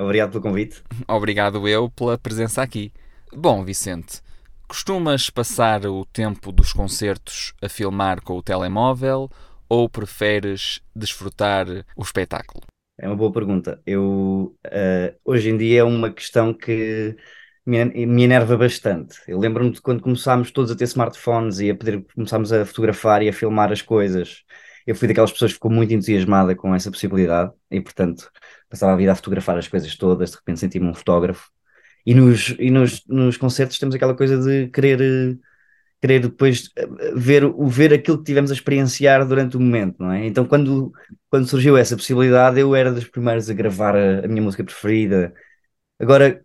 Obrigado pelo convite. obrigado eu pela presença aqui. Bom, Vicente, costumas passar o tempo dos concertos a filmar com o telemóvel ou preferes desfrutar o espetáculo? É uma boa pergunta. Eu, eh, hoje em dia é uma questão que me, me enerva bastante. Eu lembro-me de quando começámos todos a ter smartphones e a poder começámos a fotografar e a filmar as coisas. Eu fui daquelas pessoas que ficou muito entusiasmada com essa possibilidade e, portanto, passava a vida a fotografar as coisas todas, de repente senti-me um fotógrafo. E nos, e nos, nos concertos temos aquela coisa de querer, eh, querer depois eh, ver, ver aquilo que tivemos a experienciar durante o momento, não é? Então, quando, quando surgiu essa possibilidade, eu era dos primeiros a gravar a, a minha música preferida. Agora,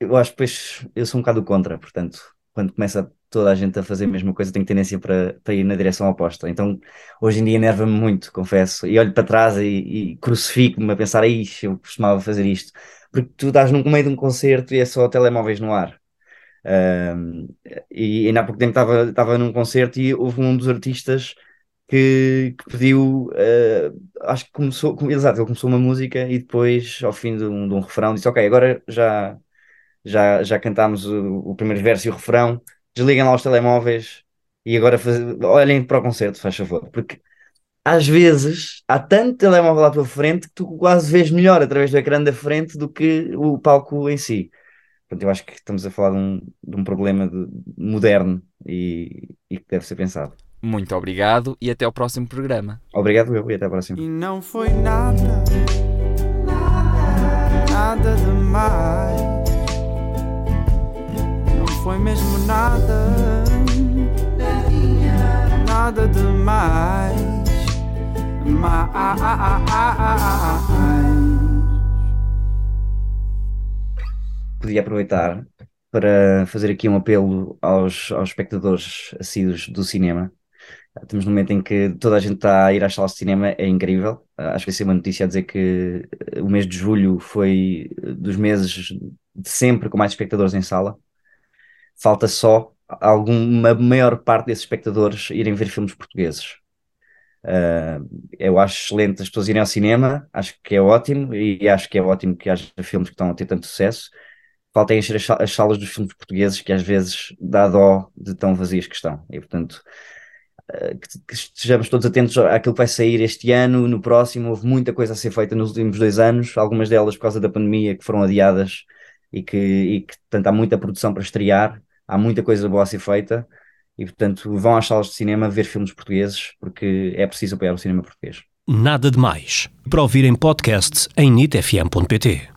eu acho que depois eu sou um bocado contra, portanto, quando começa toda a gente a fazer a mesma coisa, tenho tendência para, para ir na direção oposta. Então, hoje em dia enerva-me muito, confesso, e olho para trás e, e crucifico-me a pensar, ixi, eu costumava fazer isto. Porque tu estás no meio de um concerto e é só telemóveis no ar. Ahm, e ainda há pouco tempo estava, estava num concerto e houve um dos artistas que, que pediu, eh, acho que começou, com- exato, ele começou uma música e depois, ao fim de um, de um refrão, disse: Ok, agora já, já, já cantámos o, o primeiro verso e o refrão, desliguem lá os telemóveis e agora faz- olhem para o concerto, faz favor, porque às vezes há tanto telemóvel à tua frente que tu quase vês melhor através do ecrã da frente do que o palco em si. Portanto, eu acho que estamos a falar de um, de um problema de- moderno e, e que deve ser pensado. Muito obrigado e até ao próximo programa. Obrigado, eu, e até a próxima. E não foi nada, nada demais. Foi mesmo nada, nada demais. Mais. Podia aproveitar para fazer aqui um apelo aos, aos espectadores assíduos do cinema. Estamos num momento em que toda a gente está a ir às salas de cinema, é incrível. Ah, Acho que vai ser uma notícia a dizer que eh, o mês de julho foi eh, dos meses de sempre com mais espectadores em sala. Falta só alguma maior parte desses espectadores irem ver filmes portugueses. Ah, eu acho excelente as pessoas irem ao cinema, acho que é ótimo e acho que é ótimo que haja filmes que estão a ter tanto sucesso. Falta encher as sa- as salas dos filmes portugueses, que às vezes dá dó de tão vazias que estão. E portanto, que, que estejamos todos atentos àquilo que vai sair este ano, no próximo. Houve muita coisa a ser feita nos últimos dois anos, algumas delas por causa da pandemia que foram adiadas e que, e que portanto, há muita produção para estrear, há muita coisa boa a ser feita. E portanto, vão às salas de cinema ver filmes portugueses, porque é preciso apoiar o cinema português. Nada de Mais. Para ouvir em podcast em nitfm.pt.